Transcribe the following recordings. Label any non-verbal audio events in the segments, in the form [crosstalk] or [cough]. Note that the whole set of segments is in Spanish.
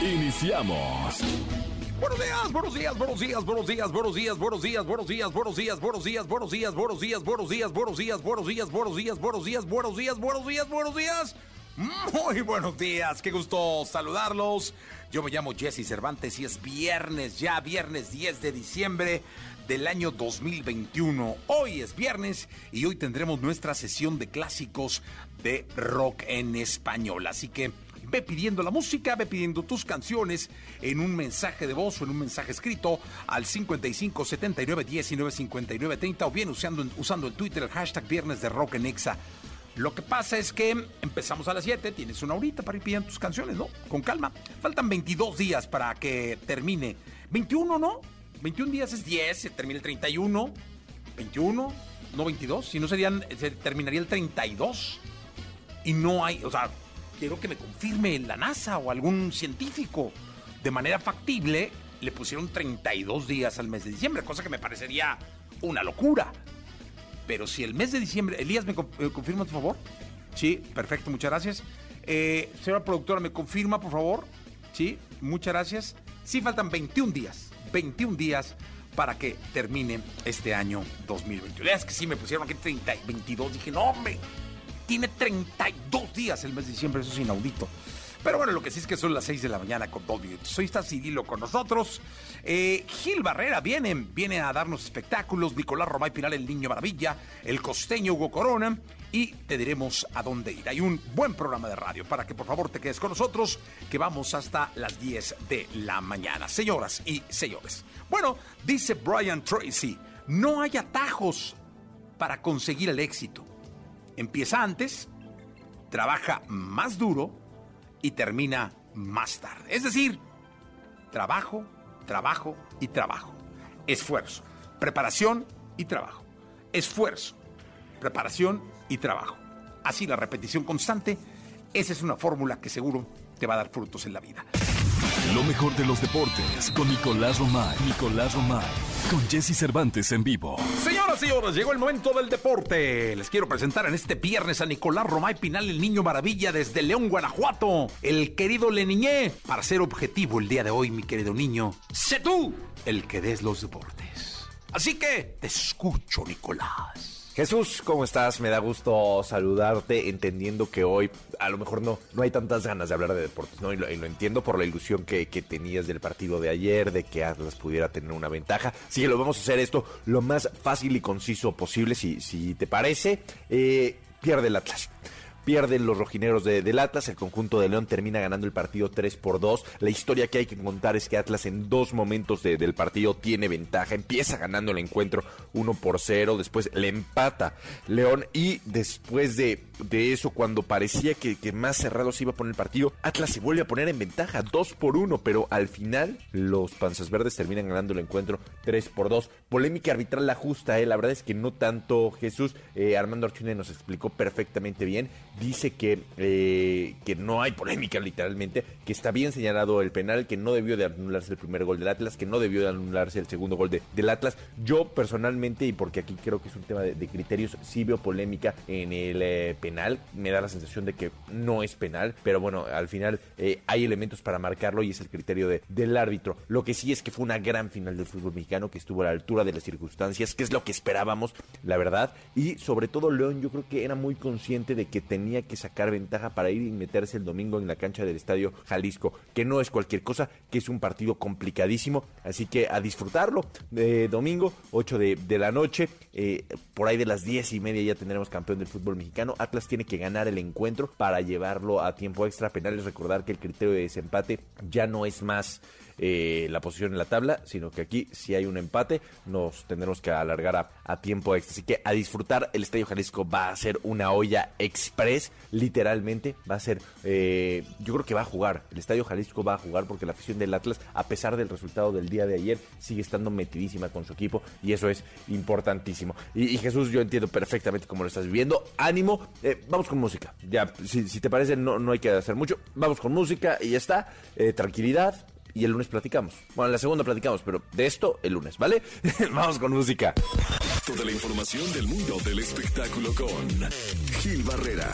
Iniciamos. Buenos días, buenos días, buenos días, buenos días, buenos días, buenos días, buenos días, buenos días, buenos días, buenos días, buenos días, buenos días, buenos días, buenos días, buenos días, buenos días, buenos días, buenos días, buenos días. Muy buenos días, qué gusto saludarlos. Yo me llamo Jesse Cervantes y es viernes, ya viernes 10 de diciembre del año 2021. Hoy es viernes y hoy tendremos nuestra sesión de clásicos de rock en español. Así que ve pidiendo la música, ve pidiendo tus canciones en un mensaje de voz o en un mensaje escrito al 55 79 19 59 30 o bien usando, usando en Twitter el hashtag Viernes de Rock en Exa. Lo que pasa es que empezamos a las 7, tienes una horita para ir pidiendo tus canciones, ¿no? Con calma. Faltan 22 días para que termine. 21, ¿no? 21 días es 10, se termina el 31. 21, no 22, si no serían, se terminaría el 32. Y no hay, o sea, quiero que me confirme la NASA o algún científico. De manera factible, le pusieron 32 días al mes de diciembre, cosa que me parecería una locura. Pero si el mes de diciembre, Elías, ¿me eh, confirma, por favor? Sí, perfecto, muchas gracias. Eh, señora productora, ¿me confirma, por favor? Sí, muchas gracias. Sí, faltan 21 días, 21 días para que termine este año 2021. Es que sí, me pusieron aquí 30, 22, dije, no, hombre, tiene 32 días el mes de diciembre, eso es inaudito. Pero bueno, lo que sí es que son las 6 de la mañana con dos minutos. Hoy está Cirilo con nosotros. Eh, Gil Barrera viene, viene a darnos espectáculos. Nicolás Romay Pinal, el Niño Maravilla. El costeño Hugo Corona. Y te diremos a dónde ir. Hay un buen programa de radio para que por favor te quedes con nosotros, que vamos hasta las 10 de la mañana. Señoras y señores. Bueno, dice Brian Tracy, no hay atajos para conseguir el éxito. Empieza antes, trabaja más duro y termina más tarde. Es decir, trabajo, trabajo y trabajo. Esfuerzo, preparación y trabajo. Esfuerzo, preparación y trabajo. Así la repetición constante, esa es una fórmula que seguro te va a dar frutos en la vida. Lo mejor de los deportes con Nicolás Romay. Nicolás Romay. Con Jesse Cervantes en vivo. Señoras llegó el momento del deporte. Les quiero presentar en este viernes a Nicolás Romay Pinal, el niño maravilla desde León, Guanajuato. El querido Leniñé. Para ser objetivo el día de hoy, mi querido niño, sé tú el que des los deportes. Así que te escucho, Nicolás. Jesús, ¿cómo estás? Me da gusto saludarte, entendiendo que hoy a lo mejor no, no hay tantas ganas de hablar de deportes, ¿no? Y lo, entiendo por la ilusión que, que, tenías del partido de ayer, de que Atlas pudiera tener una ventaja. Así que lo vamos a hacer esto lo más fácil y conciso posible, si, si te parece. Eh, pierde el Atlas. Pierden los rojineros de, del Atlas, el conjunto de León termina ganando el partido 3 por 2. La historia que hay que contar es que Atlas en dos momentos de, del partido tiene ventaja, empieza ganando el encuentro 1 por 0, después le empata León y después de, de eso, cuando parecía que, que, más cerrado se iba a poner el partido, Atlas se vuelve a poner en ventaja 2 por 1, pero al final los Panzas Verdes terminan ganando el encuentro 3 por 2. Polémica arbitral la justa, eh, la verdad es que no tanto Jesús, eh, Armando Archune nos explicó perfectamente bien dice que, eh, que no hay polémica literalmente, que está bien señalado el penal, que no debió de anularse el primer gol del Atlas, que no debió de anularse el segundo gol de, del Atlas. Yo personalmente, y porque aquí creo que es un tema de, de criterios, sí veo polémica en el eh, penal, me da la sensación de que no es penal, pero bueno, al final eh, hay elementos para marcarlo y es el criterio de, del árbitro. Lo que sí es que fue una gran final del fútbol mexicano, que estuvo a la altura de las circunstancias, que es lo que esperábamos, la verdad, y sobre todo León yo creo que era muy consciente de que tenía tenía que sacar ventaja para ir y meterse el domingo en la cancha del Estadio Jalisco, que no es cualquier cosa, que es un partido complicadísimo, así que a disfrutarlo. de domingo, 8 de, de la noche, eh, por ahí de las 10 y media ya tendremos campeón del fútbol mexicano. Atlas tiene que ganar el encuentro para llevarlo a tiempo extra. Penales, recordar que el criterio de desempate ya no es más eh, la posición en la tabla, sino que aquí si hay un empate. Nos tendremos que alargar a, tiempo extra. Así que a disfrutar, el Estadio Jalisco va a ser una olla express, literalmente, va a ser, eh, yo creo que va a jugar, el Estadio Jalisco va a jugar porque la afición del Atlas, a pesar del resultado del día de ayer, sigue estando metidísima con su equipo y eso es importantísimo. Y, Jesús, yo entiendo perfectamente cómo lo estás viviendo, ánimo, eh, vamos con música, ya, si, te parece, no, no hay que hacer mucho, vamos con música y ya está, eh, tranquilidad, y el lunes platicamos. Bueno, en la segunda platicamos, pero de esto el lunes, ¿vale? [laughs] Vamos con música. Toda la información del mundo del espectáculo con Gil Barrera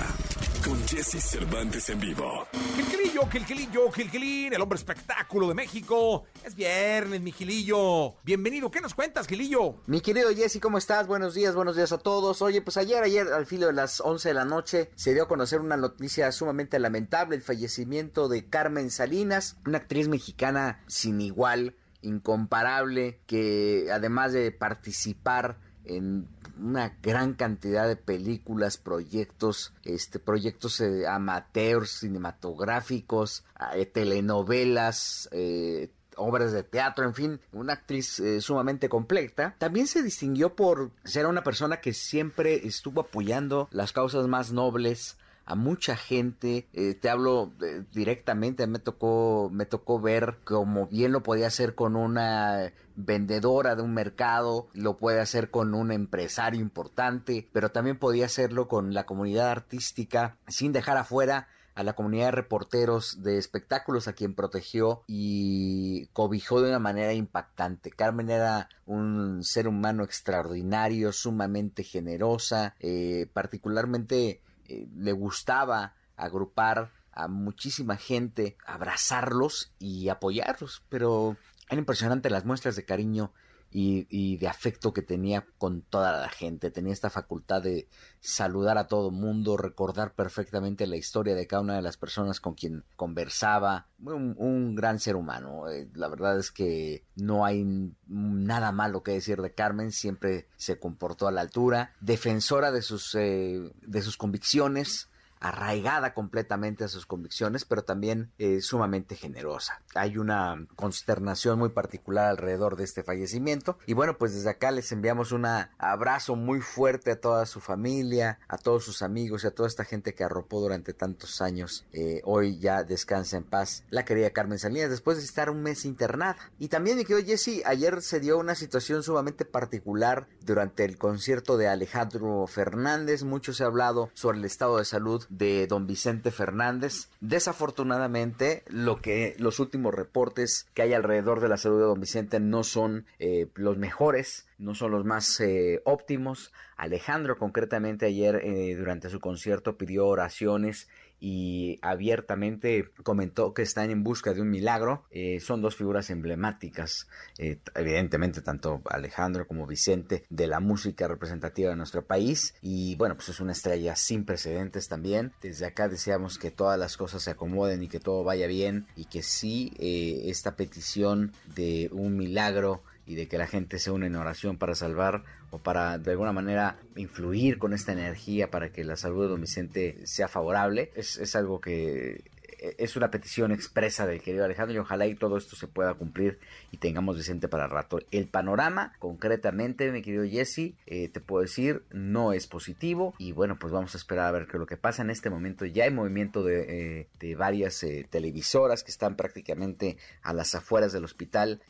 con Jesse Cervantes en vivo. Gilquilillo, Gilquilillo, Gilquilín, el hombre espectáculo de México. Es viernes, mi Gilillo. Bienvenido, ¿qué nos cuentas, Gilillo? Mi querido Jesse, ¿cómo estás? Buenos días, buenos días a todos. Oye, pues ayer, ayer, al filo de las 11 de la noche, se dio a conocer una noticia sumamente lamentable, el fallecimiento de Carmen Salinas, una actriz mexicana sin igual, incomparable, que además de participar en una gran cantidad de películas, proyectos, este, proyectos eh, amateurs, cinematográficos, eh, telenovelas, eh, obras de teatro, en fin, una actriz sumamente completa. También se distinguió por ser una persona que siempre estuvo apoyando las causas más nobles a mucha gente. Eh, te hablo eh, directamente, me tocó, me tocó ver como bien lo podía hacer con una vendedora de un mercado, lo puede hacer con un empresario importante, pero también podía hacerlo con la comunidad artística sin dejar afuera a la comunidad de reporteros de espectáculos a quien protegió y cobijó de una manera impactante. Carmen era un ser humano extraordinario, sumamente generosa, eh, particularmente eh, le gustaba agrupar a muchísima gente, abrazarlos y apoyarlos, pero era impresionante las muestras de cariño y, de afecto que tenía con toda la gente. Tenía esta facultad de saludar a todo mundo, recordar perfectamente la historia de cada una de las personas con quien conversaba. Un, gran ser humano. Eh, la verdad es que no hay nada malo que decir de Carmen. Siempre se comportó a la altura. Defensora de sus, eh, de sus convicciones arraigada completamente a sus convicciones, pero también eh, sumamente generosa. Hay una consternación muy particular alrededor de este fallecimiento y bueno, pues desde acá les enviamos un abrazo muy fuerte a toda su familia, a todos sus amigos y a toda esta gente que arropó durante tantos años. Eh, hoy ya descansa en paz la querida Carmen Salinas después de estar un mes internada. Y también mi querido Jesse, ayer se dio una situación sumamente particular durante el concierto de Alejandro Fernández. Mucho se ha hablado sobre el estado de salud de don Vicente Fernández. Desafortunadamente, lo que los últimos reportes que hay alrededor de la salud de don Vicente no son eh, los mejores, no son los más eh, óptimos. Alejandro concretamente ayer eh, durante su concierto pidió oraciones y abiertamente comentó que están en busca de un milagro. Eh, son dos figuras emblemáticas, eh, evidentemente tanto Alejandro como Vicente, de la música representativa de nuestro país. Y bueno, pues es una estrella sin precedentes también. Desde acá deseamos que todas las cosas se acomoden y que todo vaya bien y que sí eh, esta petición de un milagro y de que la gente se une en oración para salvar o para de alguna manera influir con esta energía para que la salud de don Vicente sea favorable, es, es algo que es una petición expresa del querido Alejandro y ojalá y todo esto se pueda cumplir y tengamos Vicente para rato. El panorama, concretamente, mi querido Jesse, eh, te puedo decir, no es positivo y bueno, pues vamos a esperar a ver qué es lo que pasa en este momento. Ya hay movimiento de, eh, de varias televisoras que están prácticamente a las afueras del hospital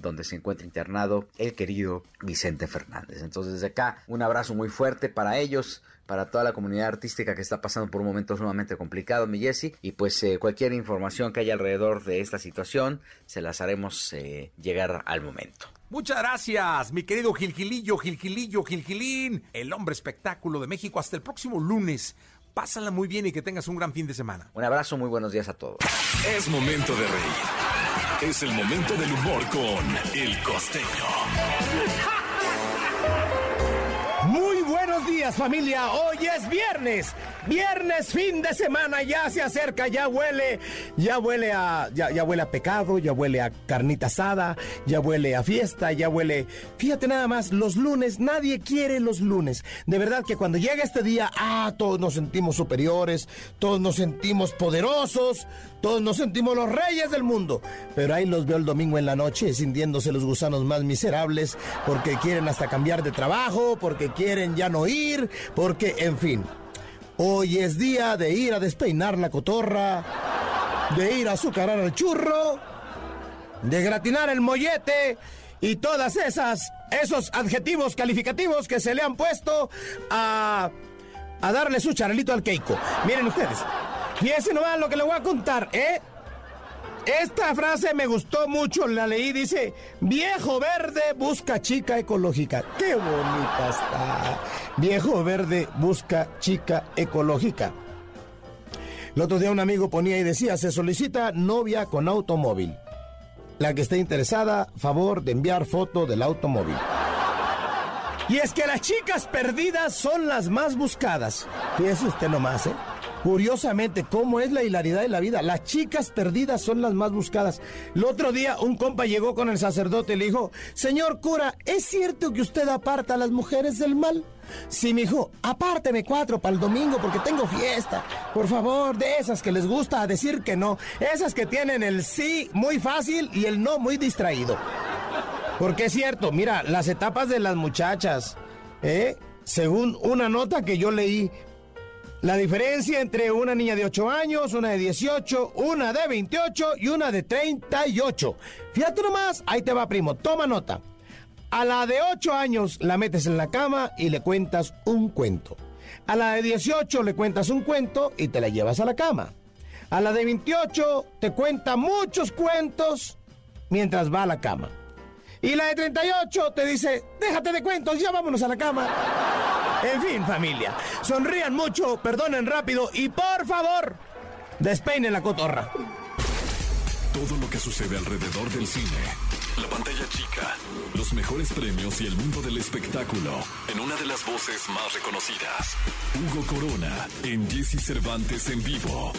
donde se encuentra internado el querido Vicente Fernández. Entonces desde acá un abrazo muy fuerte para ellos para toda la comunidad artística que está pasando por un momento sumamente complicado, mi Jesse. Y pues eh, cualquier información que haya alrededor de esta situación, se las haremos eh, llegar al momento. Muchas gracias, mi querido Gilgilillo, Gilgilillo, Gilgilín, el hombre espectáculo de México. Hasta el próximo lunes. Pásala muy bien y que tengas un gran fin de semana. Un abrazo, muy buenos días a todos. Es momento de reír. Es el momento del humor con El Costeño. Familia, hoy es viernes, viernes fin de semana, ya se acerca, ya huele, ya huele a, ya, ya huele a pecado, ya huele a carnita asada, ya huele a fiesta, ya huele, fíjate nada más, los lunes, nadie quiere los lunes, de verdad que cuando llega este día, ah, todos nos sentimos superiores, todos nos sentimos poderosos, todos nos sentimos los reyes del mundo, pero ahí los veo el domingo en la noche sintiéndose los gusanos más miserables porque quieren hasta cambiar de trabajo, porque quieren ya no ir, porque, en fin, hoy es día de ir a despeinar la cotorra, de ir a azucarar el churro, de gratinar el mollete y todas esas, esos adjetivos calificativos que se le han puesto a, a darle su charelito al Keiko. Miren ustedes. Fíjense nomás lo que le voy a contar, ¿eh? Esta frase me gustó mucho, la leí, dice, viejo verde busca chica ecológica. Qué bonita está. Viejo verde busca chica ecológica. El otro día un amigo ponía y decía, se solicita novia con automóvil. La que esté interesada, favor de enviar foto del automóvil. Y es que las chicas perdidas son las más buscadas. Fíjese usted nomás, ¿eh? Curiosamente, ¿cómo es la hilaridad de la vida? Las chicas perdidas son las más buscadas. El otro día un compa llegó con el sacerdote y le dijo, señor cura, ¿es cierto que usted aparta a las mujeres del mal? Sí, mijo, apárteme cuatro para el domingo porque tengo fiesta. Por favor, de esas que les gusta decir que no. Esas que tienen el sí muy fácil y el no muy distraído. Porque es cierto, mira, las etapas de las muchachas, ¿eh? Según una nota que yo leí, la diferencia entre una niña de 8 años, una de 18, una de 28 y una de 38. Fíjate nomás, ahí te va, primo, toma nota. A la de 8 años la metes en la cama y le cuentas un cuento. A la de 18 le cuentas un cuento y te la llevas a la cama. A la de 28 te cuenta muchos cuentos mientras va a la cama. Y la de 38 te dice, déjate de cuentos, ya vámonos a la cama. En fin, familia, sonrían mucho, perdonen rápido y por favor, despeinen la cotorra. Todo lo que sucede alrededor del cine, la pantalla chica, los mejores premios y el mundo del espectáculo en una de las voces más reconocidas. Hugo Corona en Jesse Cervantes en vivo.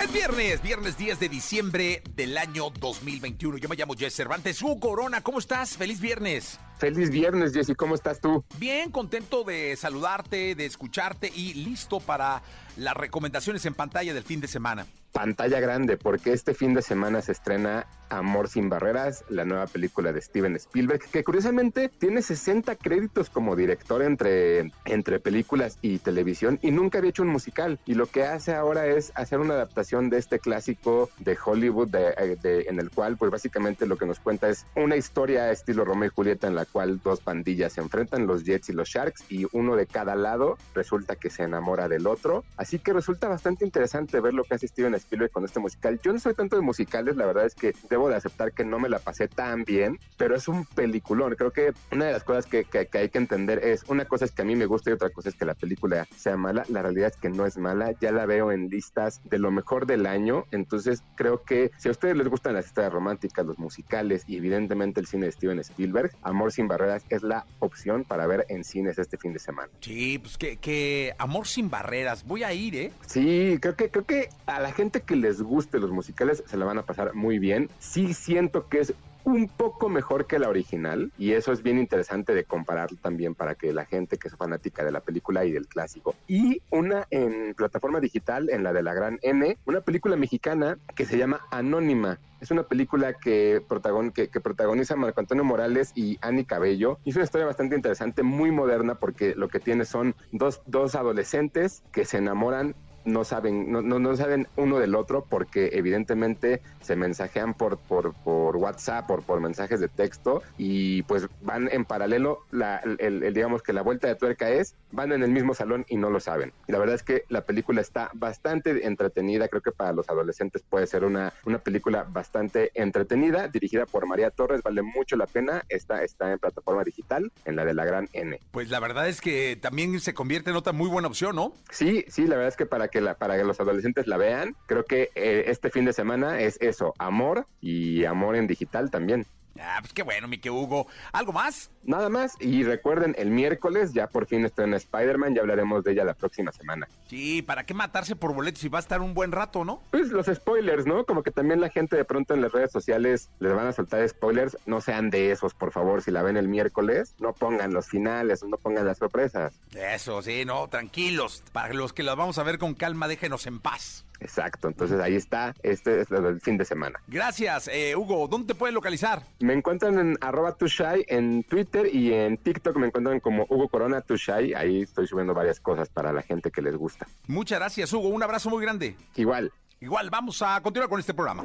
Es viernes, viernes 10 de diciembre del año 2021. Yo me llamo Jesse Cervantes. Hugo Corona, ¿cómo estás? Feliz viernes. Feliz viernes, Jesse. ¿Cómo estás tú? Bien, contento de saludarte, de escucharte y listo para las recomendaciones en pantalla del fin de semana. Pantalla grande, porque este fin de semana se estrena Amor sin Barreras, la nueva película de Steven Spielberg, que curiosamente tiene 60 créditos como director entre, entre películas y televisión y nunca había hecho un musical. Y lo que hace ahora es hacer una adaptación de este clásico de Hollywood, de, en el cual, pues básicamente lo que nos cuenta es una historia estilo Romeo y Julieta en la cual dos pandillas se enfrentan, los Jets y los Sharks, y uno de cada lado resulta que se enamora del otro. Así que resulta bastante interesante ver lo que hace Steven Spielberg con este musical. Yo no soy tanto de musicales, la verdad es que debo de aceptar que no me la pasé tan bien, pero es un peliculón. Creo que una de las cosas que, que, hay que entender es, una cosa es que a mí me gusta y otra cosa es que la película sea mala. La realidad es que no es mala, ya la veo en listas de lo mejor del año, entonces creo que si a ustedes les gustan las historias románticas, los musicales y evidentemente el cine de Steven Spielberg, Amor sin barreras es la opción para ver en cines este fin de semana. Sí, pues que, que Amor sin barreras, voy a ir, ¿eh? Sí, creo que, creo que a la gente que les guste los musicales se la van a pasar muy bien. Sí siento que es un poco mejor que la original y eso es bien interesante de comparar también para que la gente que es fanática de la película y del clásico. Y una en plataforma digital, en la de la gran N, una película mexicana que se llama Anónima. Es una película que, protagon que, protagoniza Marco Antonio Morales y Annie Cabello. Y es una historia bastante interesante, muy moderna, porque lo que tiene son dos, dos adolescentes que se enamoran no saben, no, no, no, saben uno del otro porque evidentemente se mensajean por, por, por WhatsApp, por, por mensajes de texto y pues van en paralelo, la, el, digamos que la vuelta de tuerca es, van en el mismo salón y no lo saben. Y la verdad es que la película está bastante entretenida, creo que para los adolescentes puede ser una, una película bastante entretenida, dirigida por María Torres, vale mucho la pena, está, está en plataforma digital, en la de la gran N. Pues la verdad es que también se convierte en otra muy buena opción, ¿no? Sí, sí, la verdad es que para que, la, para que los adolescentes la vean, creo que eh, este fin de semana es eso, amor y amor en digital también. Ah, pues qué bueno, mi que Hugo. ¿Algo más? Nada más, y recuerden, el miércoles ya por fin está en Spider-Man, ya hablaremos de ella la próxima semana. Sí, ¿para qué matarse por boletos si va a estar un buen rato, no? Pues los spoilers, ¿no? Como que también la gente de pronto en las redes sociales les van a soltar spoilers, no sean de esos, por favor, si la ven el miércoles, no pongan los finales, no pongan las sorpresas. Eso, sí, no, tranquilos. Para los que las vamos a ver con calma, déjenos en paz. Exacto, entonces ahí está, este es el fin de semana. Gracias, eh, Hugo. ¿Dónde te pueden localizar? Me encuentran en arroba tushai en Twitter y en TikTok me encuentran como Hugo Corona Tushai. Ahí estoy subiendo varias cosas para la gente que les gusta. Muchas gracias, Hugo. Un abrazo muy grande. Igual. Igual, vamos a continuar con este programa.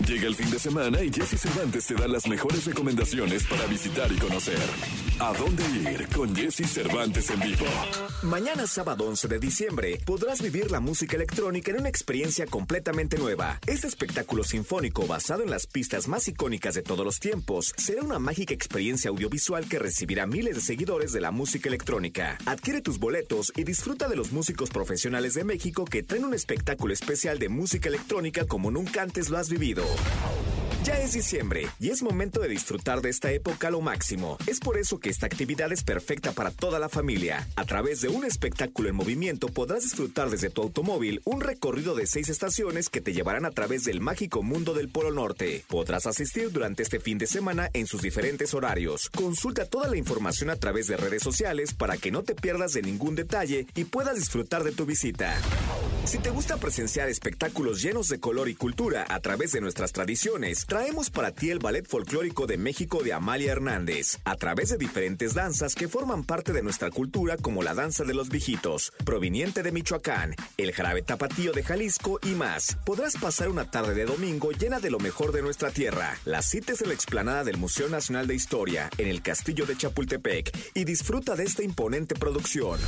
Llega el fin de semana y Jesse Cervantes te da las mejores recomendaciones para visitar y conocer. ¿A dónde ir con Jesse Cervantes en vivo? Mañana sábado 11 de diciembre podrás vivir la música electrónica en una experiencia completamente nueva. Este espectáculo sinfónico basado en las pistas más icónicas de todos los tiempos será una mágica experiencia audiovisual que recibirá miles de seguidores de la música electrónica. Adquiere tus boletos y disfruta de los músicos profesionales de México que traen un espectáculo especial de música electrónica como nunca antes lo has vivido. door. Ya es diciembre y es momento de disfrutar de esta época lo máximo. Es por eso que esta actividad es perfecta para toda la familia. A través de un espectáculo en movimiento podrás disfrutar desde tu automóvil un recorrido de seis estaciones que te llevarán a través del mágico mundo del Polo Norte. Podrás asistir durante este fin de semana en sus diferentes horarios. Consulta toda la información a través de redes sociales para que no te pierdas de ningún detalle y puedas disfrutar de tu visita. Si te gusta presenciar espectáculos llenos de color y cultura a través de nuestras tradiciones, traemos para ti el Ballet Folclórico de México de Amalia Hernández, a través de diferentes danzas que forman parte de nuestra cultura como la danza de los viejitos, proveniente de Michoacán, el jarabe tapatío de Jalisco y más. Podrás pasar una tarde de domingo llena de lo mejor de nuestra tierra. La cita es en la explanada del Museo Nacional de Historia, en el Castillo de Chapultepec, y disfruta de esta imponente producción.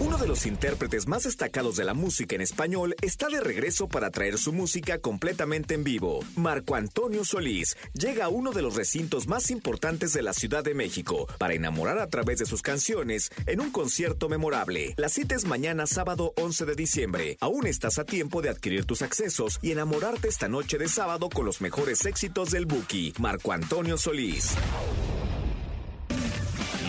Uno de los intérpretes más destacados de la música en español está de regreso para traer su música completamente en vivo. Marco Antonio Solís llega a uno de los recintos más importantes de la Ciudad de México para enamorar a través de sus canciones en un concierto memorable. La cita es mañana sábado 11 de diciembre. Aún estás a tiempo de adquirir tus accesos y enamorarte esta noche de sábado con los mejores éxitos del Buki. Marco Antonio Solís.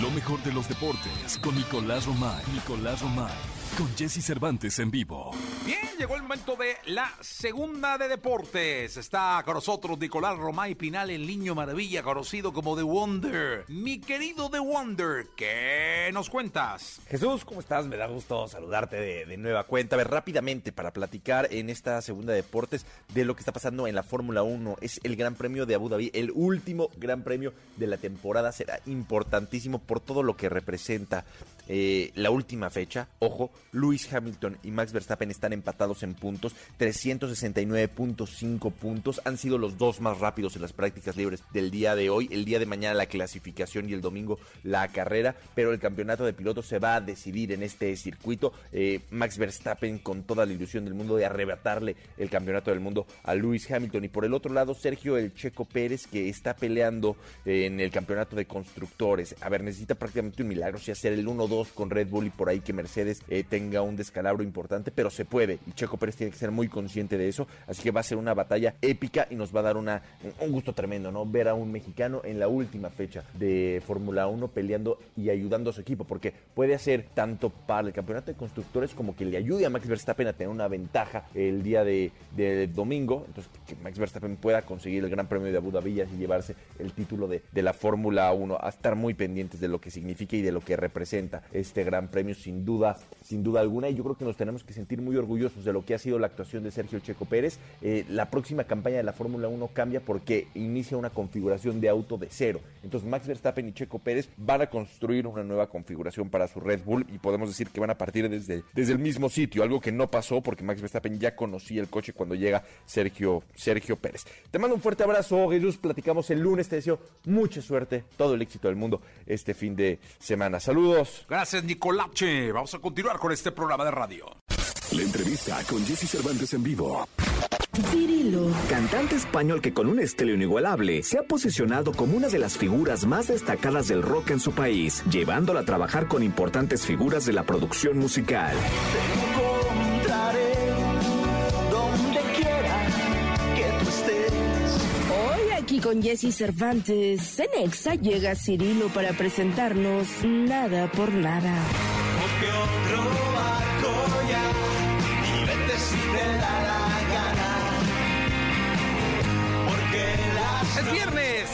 Lo mejor de los deportes con Nicolás Romay. Nicolás Romay. Con Jesse Cervantes en vivo. Bien, llegó el momento de la segunda de deportes. Está con nosotros Nicolás Romay Pinal, el niño maravilla, conocido como The Wonder. Mi querido The Wonder, ¿qué nos cuentas? Jesús, ¿cómo estás? Me da gusto saludarte de, de nueva cuenta. A ver, rápidamente para platicar en esta segunda de deportes de lo que está pasando en la Fórmula 1. Es el Gran Premio de Abu Dhabi, el último Gran Premio de la temporada. Será importantísimo por todo lo que representa eh, la última fecha. Ojo, Lewis Hamilton y Max Verstappen están empatados en puntos, 369.5 puntos. Han sido los dos más rápidos en las prácticas libres del día de hoy. El día de mañana la clasificación y el domingo la carrera, pero el campeonato de pilotos se va a decidir en este circuito. Eh, Max Verstappen con toda la ilusión del mundo de arrebatarle el campeonato del mundo a Lewis Hamilton. Y por el otro lado, Sergio El Checo Pérez, que está peleando en el campeonato de constructores. A ver, necesita prácticamente un milagro, si hacer el 1-2 con Red Bull y por ahí que Mercedes eh, tenga un descalabro importante, pero se puede. Y Checo Pérez tiene que ser muy consciente de eso. Así que va a ser una batalla épica y nos va a dar una, un gusto tremendo, ¿no? Ver a un mexicano en la última fecha de Fórmula 1 peleando y ayudando a su equipo, porque puede hacer tanto para el campeonato de constructores como que le ayude a Max Verstappen a tener una ventaja el día de, de domingo. Entonces, que Max Verstappen pueda conseguir el Gran Premio de Abu Dhabi y llevarse el título de, de la Fórmula 1. A estar muy pendientes de lo que significa y de lo que representa este Gran Premio, sin duda, sin duda alguna. Y yo creo que nos tenemos que sentir muy orgullosos de lo que ha sido la actuación de Sergio Checo Pérez. Eh, la próxima campaña de la Fórmula 1 cambia porque inicia una configuración de auto de cero. Entonces, Max Verstappen y Checo Pérez van a construir una nueva configuración para su Red Bull y podemos decir que van a partir desde, desde el mismo sitio, algo que no pasó porque Max Verstappen ya conocía el coche cuando llega Sergio, Sergio Pérez. Te mando un fuerte abrazo, Jesús. Platicamos el lunes. Te deseo mucha suerte, todo el éxito del mundo este fin de semana. Saludos. Gracias, Nicolache. Vamos a continuar con este programa de radio. La entrevista con Jesse Cervantes en vivo. Cirilo. Cantante español que con un estilo inigualable se ha posicionado como una de las figuras más destacadas del rock en su país, llevándola a trabajar con importantes figuras de la producción musical. encontraré donde quiera que tú estés. Hoy aquí y con Jesse Cervantes, en Exa llega Cirilo para presentarnos Nada por Nada.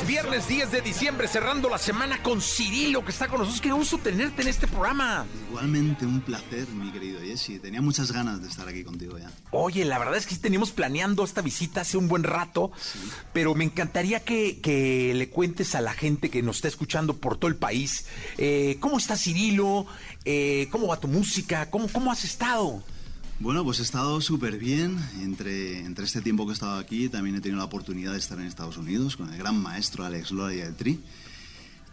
Viernes, viernes 10 de diciembre, cerrando la semana con Cirilo, que está con nosotros. Qué gusto tenerte en este programa. Igualmente, un placer, mi querido Jesse. Tenía muchas ganas de estar aquí contigo ya. Oye, la verdad es que sí teníamos planeando esta visita hace un buen rato, pero me encantaría que, que, le cuentes a la gente que nos está escuchando por todo el país, eh, ¿cómo está Cirilo? Eh, ¿Cómo va tu música? ¿Cómo, cómo has estado? Bueno, pues he estado súper bien. Entre, entre este tiempo que he estado aquí, también he tenido la oportunidad de estar en Estados Unidos con el gran maestro Alex Lora y el Tri.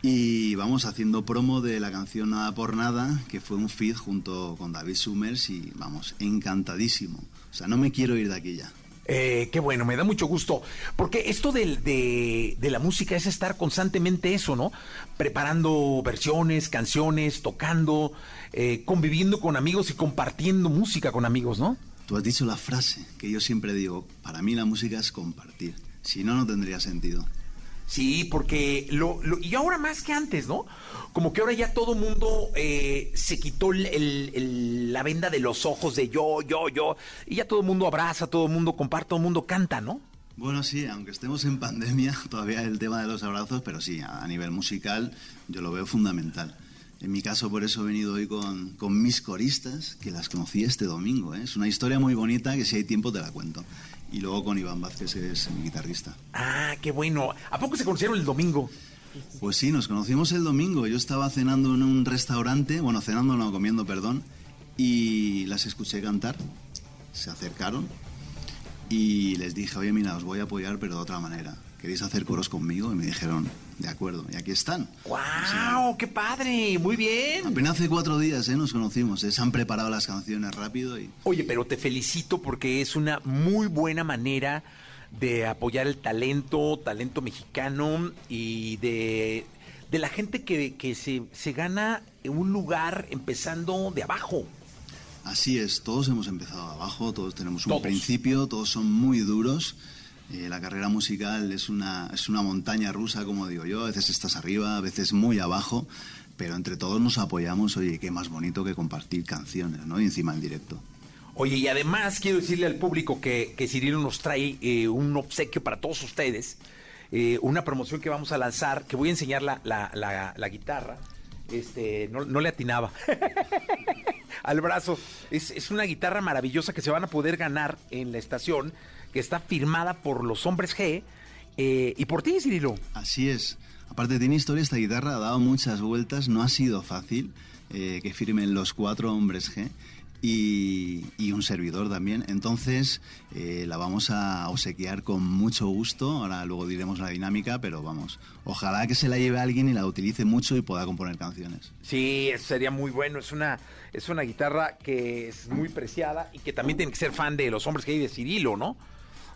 Y vamos haciendo promo de la canción Nada por Nada, que fue un feed junto con David Summers y vamos, encantadísimo. O sea, no me quiero ir de aquí ya. Eh, qué bueno, me da mucho gusto. Porque esto de, de, la música es estar constantemente eso, ¿no? Preparando versiones, canciones, tocando, eh, conviviendo con amigos y compartiendo música con amigos, ¿no? Tú has dicho la frase que yo siempre digo, para mí la música es compartir. Si no, no tendría sentido. Sí, porque lo, y ahora más que antes, ¿no? Como que ahora ya todo mundo eh, se quitó la venda de los ojos de yo, yo, yo, y ya todo mundo abraza, todo mundo comparte, todo mundo canta, ¿no? Bueno, sí, aunque estemos en pandemia, [laughs] todavía el tema de los abrazos, pero sí, a nivel musical yo lo veo fundamental. En mi caso, por eso he venido hoy con, con mis coristas, que las conocí este domingo. ¿eh? Es una historia muy bonita que si hay tiempo te la cuento y luego con Iván Vázquez, que es mi guitarrista. Ah, qué bueno. ¿A poco se conocieron el domingo? Pues sí, nos conocimos el domingo. Yo estaba cenando en un restaurante, bueno, cenando no, comiendo, perdón, y las escuché cantar. Se acercaron y les dije, oye, mira, os voy a apoyar, pero de otra manera. ¿Queréis hacer coros conmigo? Y me dijeron, de acuerdo, y aquí están. ¡Wow! ¡Qué padre! Muy bien. Apenas hace cuatro días ¿eh? nos conocimos, ¿eh? se han preparado las canciones rápido y... Oye, pero te felicito porque es una muy buena manera de apoyar el talento, talento mexicano y de, de la gente que, que se, se gana un lugar empezando de abajo. Así es, todos hemos empezado abajo, todos tenemos un todos. principio, todos son muy duros. Eh, la carrera musical es una, es una montaña rusa, como digo yo. A veces estás arriba, a veces muy abajo, pero entre todos nos apoyamos. Oye, qué más bonito que compartir canciones, ¿no? Y encima en directo. Oye, y además quiero decirle al público que, que Cirilo nos trae eh, un obsequio para todos ustedes. Eh, una promoción que vamos a lanzar, que voy a enseñar la, la, la, guitarra. Este, no, no, le atinaba [laughs] al brazo. Es, es una guitarra maravillosa que se van a poder ganar en la estación que está firmada por los hombres G eh, y por ti, Cirilo. Así es. Aparte tiene historia esta guitarra, ha dado muchas vueltas, no ha sido fácil eh, que firmen los cuatro hombres G. Y, y, un servidor también. Entonces eh, la vamos a obsequiar con mucho gusto. Ahora luego diremos la dinámica, pero vamos, ojalá que se la lleve alguien y la utilice mucho y pueda componer canciones. Sí, eso sería muy bueno. Es una, es una guitarra que es muy preciada y que también tiene que ser fan de los hombres que hay de Cirilo, ¿no?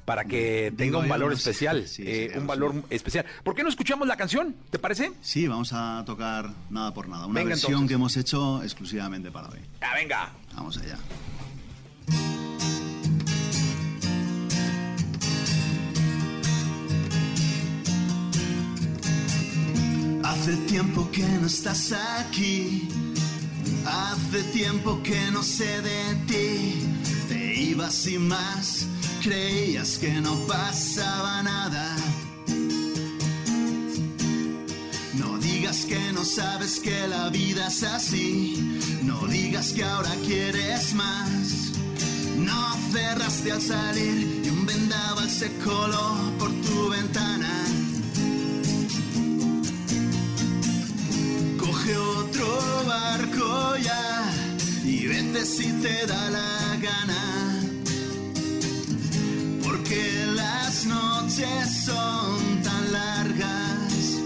Para que tenga un valor especial, sí, eh, un valor especial. ¿Por qué no escuchamos la canción? ¿Te parece? Sí, vamos a tocar Nada por Nada, una venga, versión entonces. que hemos hecho exclusivamente para hoy. Ah, venga. Vamos allá. Hace tiempo que no estás aquí, hace tiempo que no sé de ti, te ibas sin más creías que no pasaba nada. No digas que no sabes que la vida es así. No digas que ahora quieres más. No cerraste al salir y un vendaval se coló por tu ventana. Coge otro barco ya y vete si te da la gana noches son tan largas.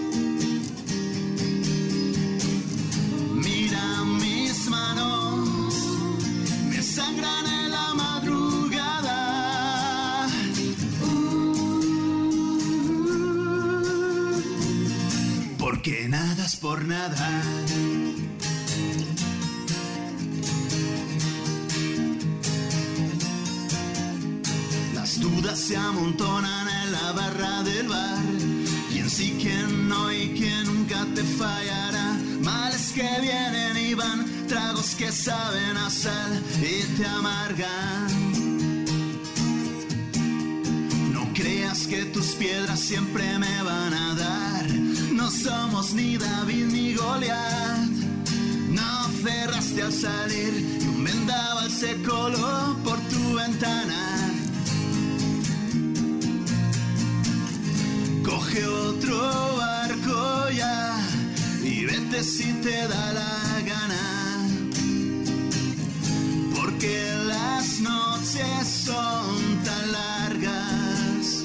Mira mis manos, me sangran en la madrugada. Porque nada es por nada. dudas se amontonan barra del bar. Quién sí, quién no y quién nunca te fallará. Males que vienen y van, tragos que saben a sal y te amargan. No creas que tus piedras siempre me van a dar. No somos ni David ni Goliat. No cerraste al salir y un vendaval se coló por tu ventana. Coge otro barco ya y vete si te da la gana. Porque las noches son tan largas.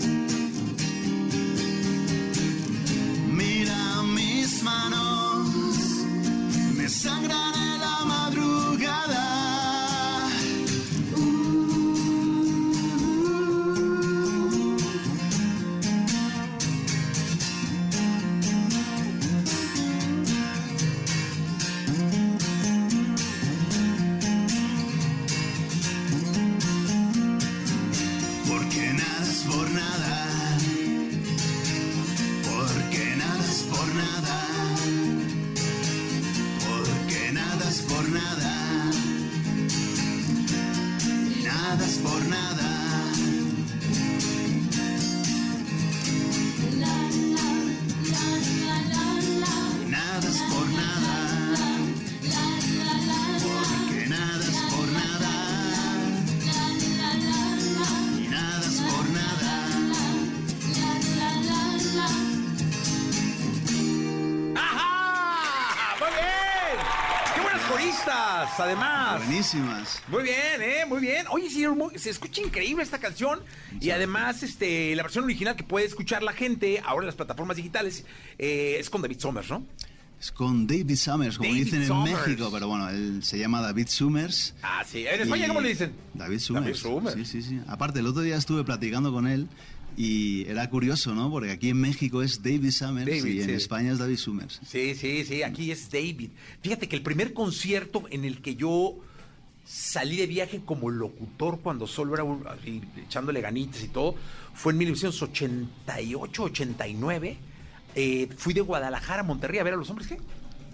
Mira mis manos, me sangran Además. Buenísimas. Muy bien, ¿eh? Muy bien. Oye, sí, se escucha increíble esta canción. Y además, este, la versión original que puede escuchar la gente ahora en las plataformas digitales eh, es con David Somers, ¿no? Es con David Summers, como David dicen en Summers. México, pero bueno, él se llama David Summers. Ah, sí. ¿En España cómo le dicen? David Summers. David Summers. Sí, sí, sí. Aparte, el otro día estuve platicando con él y era curioso, ¿no? Porque aquí en México es David Summers David, y en sí. España es David Summers. Sí, sí, sí, aquí es David. Fíjate que el primer concierto en el que yo salí de viaje como locutor cuando solo era un- así, echándole ganitas y todo, fue en 1988, 89. Eh, fui de Guadalajara a Monterrey a ver a los hombres, ¿qué?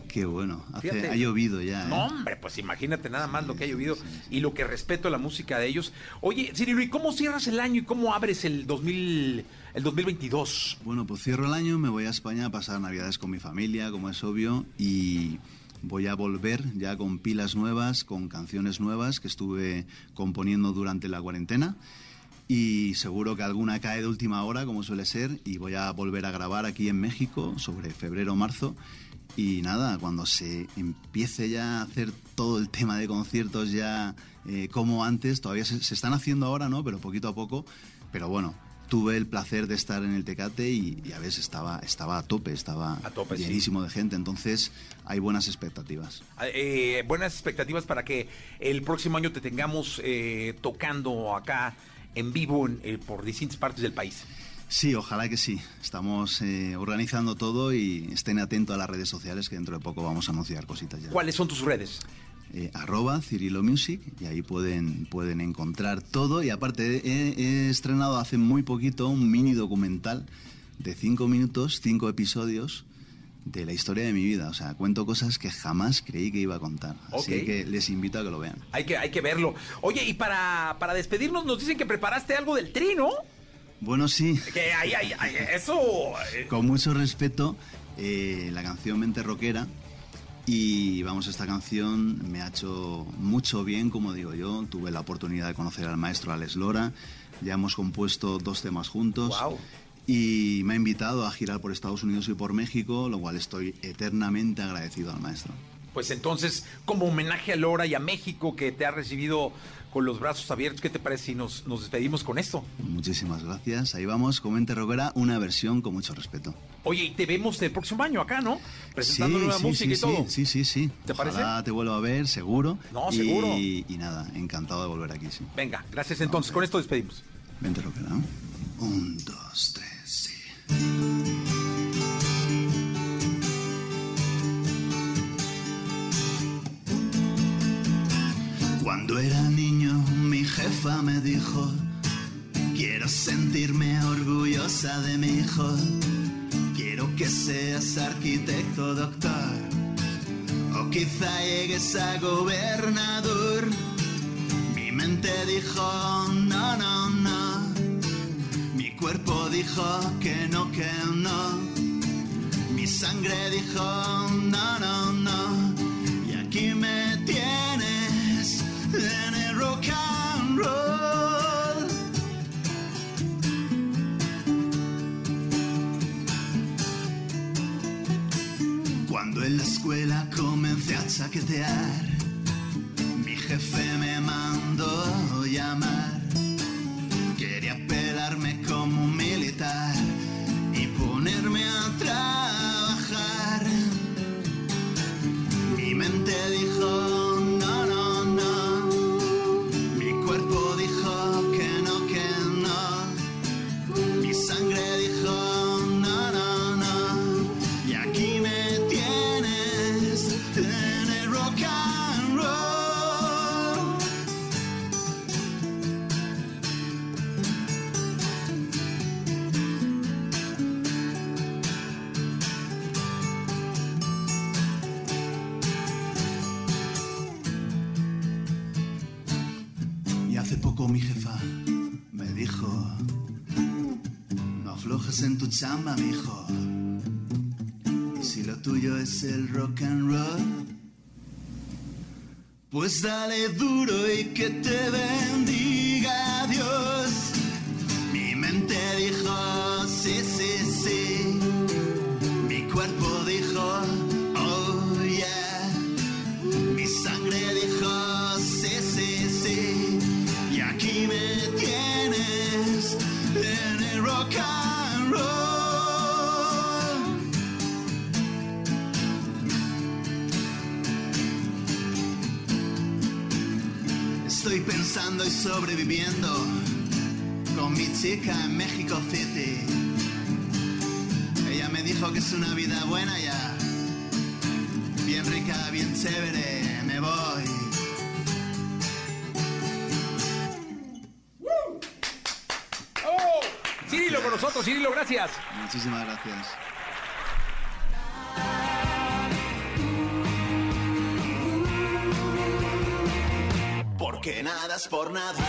Qué bueno. Hace- Fíjate. ha llovido ya. ¿eh? No, hombre, pues imagínate nada más lo que ha llovido y lo que respeto a la música de ellos. Oye, Cirilo, ¿y cómo cierras el año y cómo abres el 2000, el 2022? Bueno, pues cierro el año, me voy a España a pasar Navidades con mi familia, como es obvio, y voy a volver ya con pilas nuevas, con canciones nuevas que estuve componiendo durante la cuarentena. Y seguro que alguna cae de última hora, como suele ser, y voy a volver a grabar aquí en México sobre febrero o marzo. Y nada, cuando se empiece ya a hacer todo el tema de conciertos ya eh, como antes, todavía se, se están haciendo ahora, ¿no? Pero poquito a poco. Pero bueno, tuve el placer de estar en el Tecate y, y a veces estaba, estaba a tope, estaba A tope, sí. llenísimo de gente. Entonces hay buenas expectativas. Eh, buenas expectativas para que el próximo año te tengamos eh, tocando acá en vivo en- por distintas partes del país. Sí, ojalá que sí. Estamos eh, organizando todo y estén atentos a las redes sociales que dentro de poco vamos a anunciar cositas ya. ¿Cuáles son tus redes? eh, arroba Cirilo Music y ahí pueden, pueden encontrar todo. Y aparte he, he estrenado hace muy poquito un mini documental de cinco minutos, cinco episodios de la historia de mi vida. O sea, cuento cosas que jamás creí que iba a contar. Así que les invito a que lo vean. Hay que, hay que verlo. Oye, y para, para despedirnos nos dicen que preparaste algo del tri, ¿no? Bueno, sí. Que ahí, ahí, ahí, eso... eh, Con mucho respeto, eh, la canción Mente Rockera. Y vamos, esta canción me ha hecho mucho bien, como digo yo. Tuve la oportunidad de conocer al maestro Alex Lora. Ya hemos compuesto dos temas juntos. Guau. Y me ha invitado a girar por Estados Unidos y por México, lo cual estoy eternamente agradecido al maestro. Pues entonces, como homenaje a Lora y a México que te ha recibido con los brazos abiertos, ¿qué te parece si nos, nos despedimos con esto? Muchísimas gracias. Ahí vamos, con Mente Rockera, una versión con mucho respeto. Oye, y te vemos el próximo año acá, ¿no? Presentando Sí, nueva sí, música sí, y todo. Sí, sí, sí. ¿Te Ojalá parece? te vuelvo a ver, seguro. No, seguro. Y nada, encantado de volver aquí, sí. Venga, gracias entonces. Con esto despedimos. Vente rockera. ¿no? Un, dos, tres, sí. Cuando era niño, me dijo: Quiero sentirme orgullosa de mi hijo. Quiero que seas arquitecto, doctor, o quizá llegues a gobernador. Mi mente dijo, no, no, no. Mi cuerpo dijo que no, que no. Mi sangre dijo, no, no. Escuela comencé a chaquetear, mi jefe me mandó llamar. Es el rock and roll, pues dale duro y que te bendiga Dios. Mi mente dijo, sí, sí, sí. Mi cuerpo dijo, oh yeah. Mi sangre dijo, sí, sí, sí. Y aquí me tienes en el rock pensando y sobreviviendo con mi chica en México City. Ella me dijo que es una vida buena ya. Bien rica, bien chévere, me voy. ¡Oh! Cirilo con nosotros, Cirilo, gracias. Muchísimas gracias. Porque nada es por nada.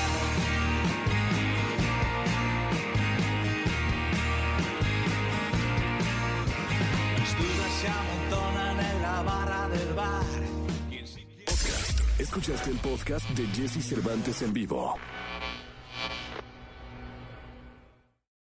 Las dudas se amontonan en la barra del bar. Escuchaste el podcast de Jesse Cervantes en vivo.